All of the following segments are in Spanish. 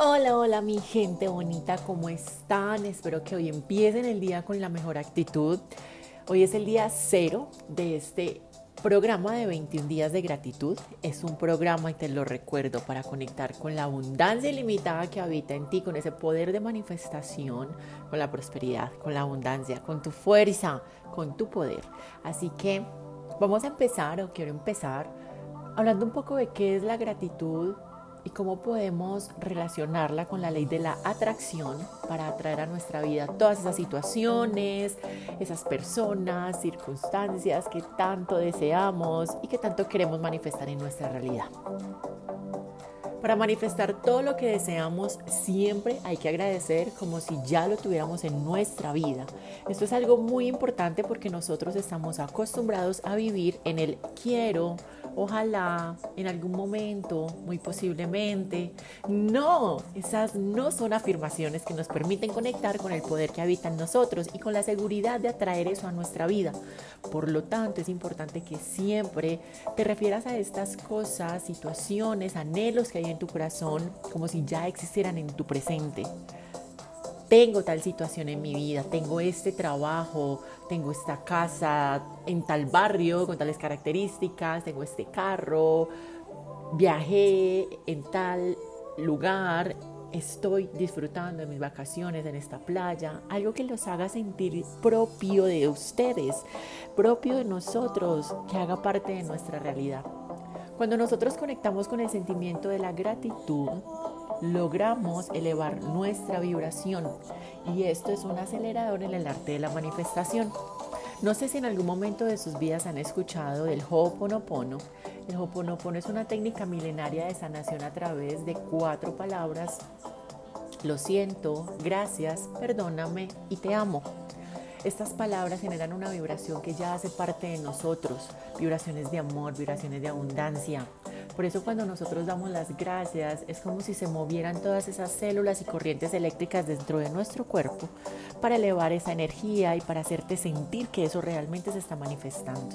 Hola, hola mi gente bonita, ¿cómo están? Espero que hoy empiecen el día con la mejor actitud. Hoy es el día cero de este programa de 21 días de gratitud. Es un programa, y te lo recuerdo, para conectar con la abundancia ilimitada que habita en ti, con ese poder de manifestación, con la prosperidad, con la abundancia, con tu fuerza, con tu poder. Así que vamos a empezar, o quiero empezar, hablando un poco de qué es la gratitud y cómo podemos relacionarla con la ley de la atracción para atraer a nuestra vida todas esas situaciones, esas personas, circunstancias que tanto deseamos y que tanto queremos manifestar en nuestra realidad. Para manifestar todo lo que deseamos siempre hay que agradecer como si ya lo tuviéramos en nuestra vida. Esto es algo muy importante porque nosotros estamos acostumbrados a vivir en el quiero, ojalá, en algún momento, muy posiblemente. No, esas no son afirmaciones que nos permiten conectar con el poder que habita en nosotros y con la seguridad de atraer eso a nuestra vida. Por lo tanto, es importante que siempre te refieras a estas cosas, situaciones, anhelos que hay en tu corazón como si ya existieran en tu presente tengo tal situación en mi vida, tengo este trabajo, tengo esta casa en tal barrio con tales características, tengo este carro, viajé en tal lugar, estoy disfrutando de mis vacaciones en esta playa, algo que los haga sentir propio de ustedes, propio de nosotros, que haga parte de nuestra realidad. Cuando nosotros conectamos con el sentimiento de la gratitud, logramos elevar nuestra vibración y esto es un acelerador en el arte de la manifestación. No sé si en algún momento de sus vidas han escuchado del Ho'oponopono. El Ho'oponopono es una técnica milenaria de sanación a través de cuatro palabras. Lo siento, gracias, perdóname y te amo. Estas palabras generan una vibración que ya hace parte de nosotros, vibraciones de amor, vibraciones de abundancia, por eso cuando nosotros damos las gracias es como si se movieran todas esas células y corrientes eléctricas dentro de nuestro cuerpo para elevar esa energía y para hacerte sentir que eso realmente se está manifestando.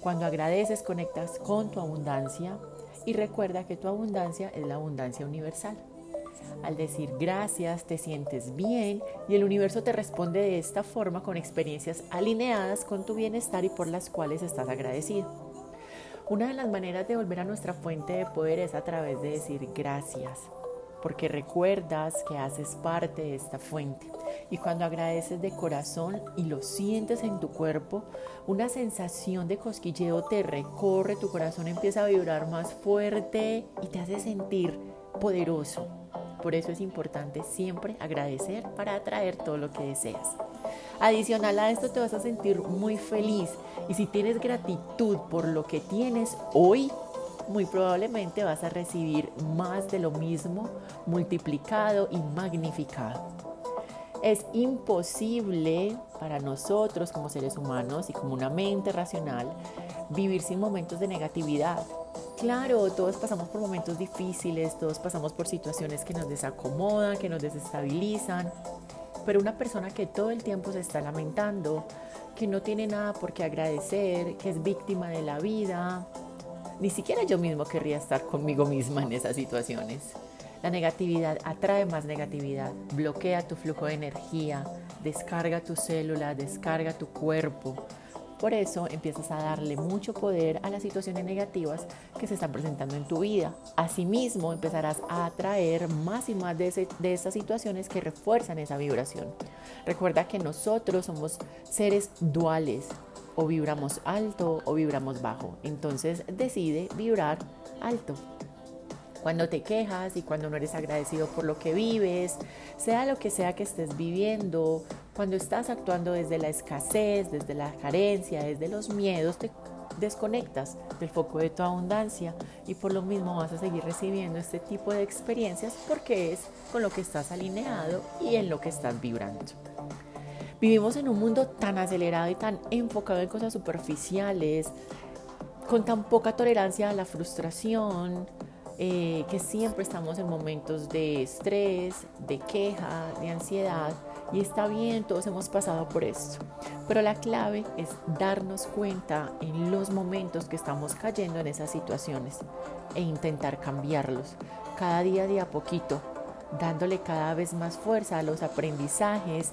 Cuando agradeces conectas con tu abundancia y recuerda que tu abundancia es la abundancia universal. Al decir gracias te sientes bien y el universo te responde de esta forma con experiencias alineadas con tu bienestar y por las cuales estás agradecido. Una de las maneras de volver a nuestra fuente de poder es a través de decir gracias, porque recuerdas que haces parte de esta fuente. Y cuando agradeces de corazón y lo sientes en tu cuerpo, una sensación de cosquilleo te recorre, tu corazón empieza a vibrar más fuerte y te hace sentir poderoso. Por eso es importante siempre agradecer para atraer todo lo que deseas. Adicional a esto te vas a sentir muy feliz y si tienes gratitud por lo que tienes hoy, muy probablemente vas a recibir más de lo mismo multiplicado y magnificado. Es imposible para nosotros como seres humanos y como una mente racional vivir sin momentos de negatividad. Claro, todos pasamos por momentos difíciles, todos pasamos por situaciones que nos desacomodan, que nos desestabilizan, pero una persona que todo el tiempo se está lamentando, que no tiene nada por qué agradecer, que es víctima de la vida, ni siquiera yo mismo querría estar conmigo misma en esas situaciones. La negatividad atrae más negatividad, bloquea tu flujo de energía, descarga tu célula, descarga tu cuerpo, por eso empiezas a darle mucho poder a las situaciones negativas que se están presentando en tu vida. Asimismo, empezarás a atraer más y más de, esas situaciones que refuerzan esa vibración. Recuerda que nosotros somos seres duales, o vibramos alto o vibramos bajo. Entonces decide vibrar alto cuando te quejas y cuando no eres agradecido por lo que vives, sea lo que sea que estés viviendo, cuando estás actuando desde la escasez, desde la carencia, desde los miedos, te desconectas del foco de tu abundancia y por lo mismo vas a seguir recibiendo este tipo de experiencias porque es con lo que estás alineado y en lo que estás vibrando. Vivimos en un mundo tan acelerado y tan enfocado en cosas superficiales, con tan poca tolerancia a la frustración, eh, que siempre estamos en momentos de estrés, de queja, de ansiedad, y está bien, todos hemos pasado por esto. Pero la clave es darnos cuenta en los momentos que estamos cayendo en esas situaciones e intentar cambiarlos cada día de a poquito, dándole cada vez más fuerza a los aprendizajes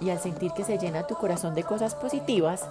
y al sentir que se llena tu corazón de cosas positivas,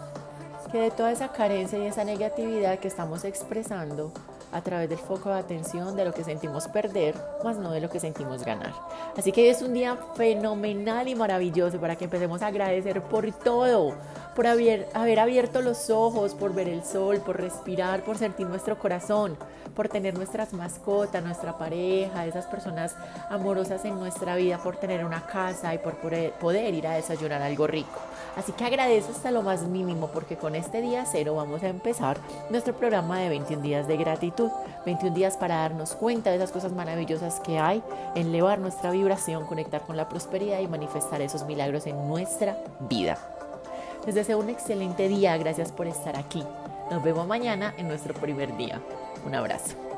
que de toda esa carencia y esa negatividad que estamos expresando a través del foco de atención de lo que sentimos perder, más no de lo que sentimos ganar. Así que es un día fenomenal y maravilloso para que empecemos a agradecer por todo, por haber, abierto los ojos, por ver el sol, por respirar, por sentir nuestro corazón, por tener nuestras mascotas, nuestra pareja, esas personas amorosas en nuestra vida, por tener una casa y por poder ir a desayunar algo rico. Así que agradezco hasta lo más mínimo porque con este día cero vamos a empezar nuestro programa de 21 días de gratitud. 21 días para darnos cuenta de esas cosas maravillosas que hay, elevar nuestra vibración, conectar con la prosperidad y manifestar esos milagros en nuestra vida. Les deseo un excelente día, gracias por estar aquí. Nos vemos mañana en nuestro primer día. Un abrazo.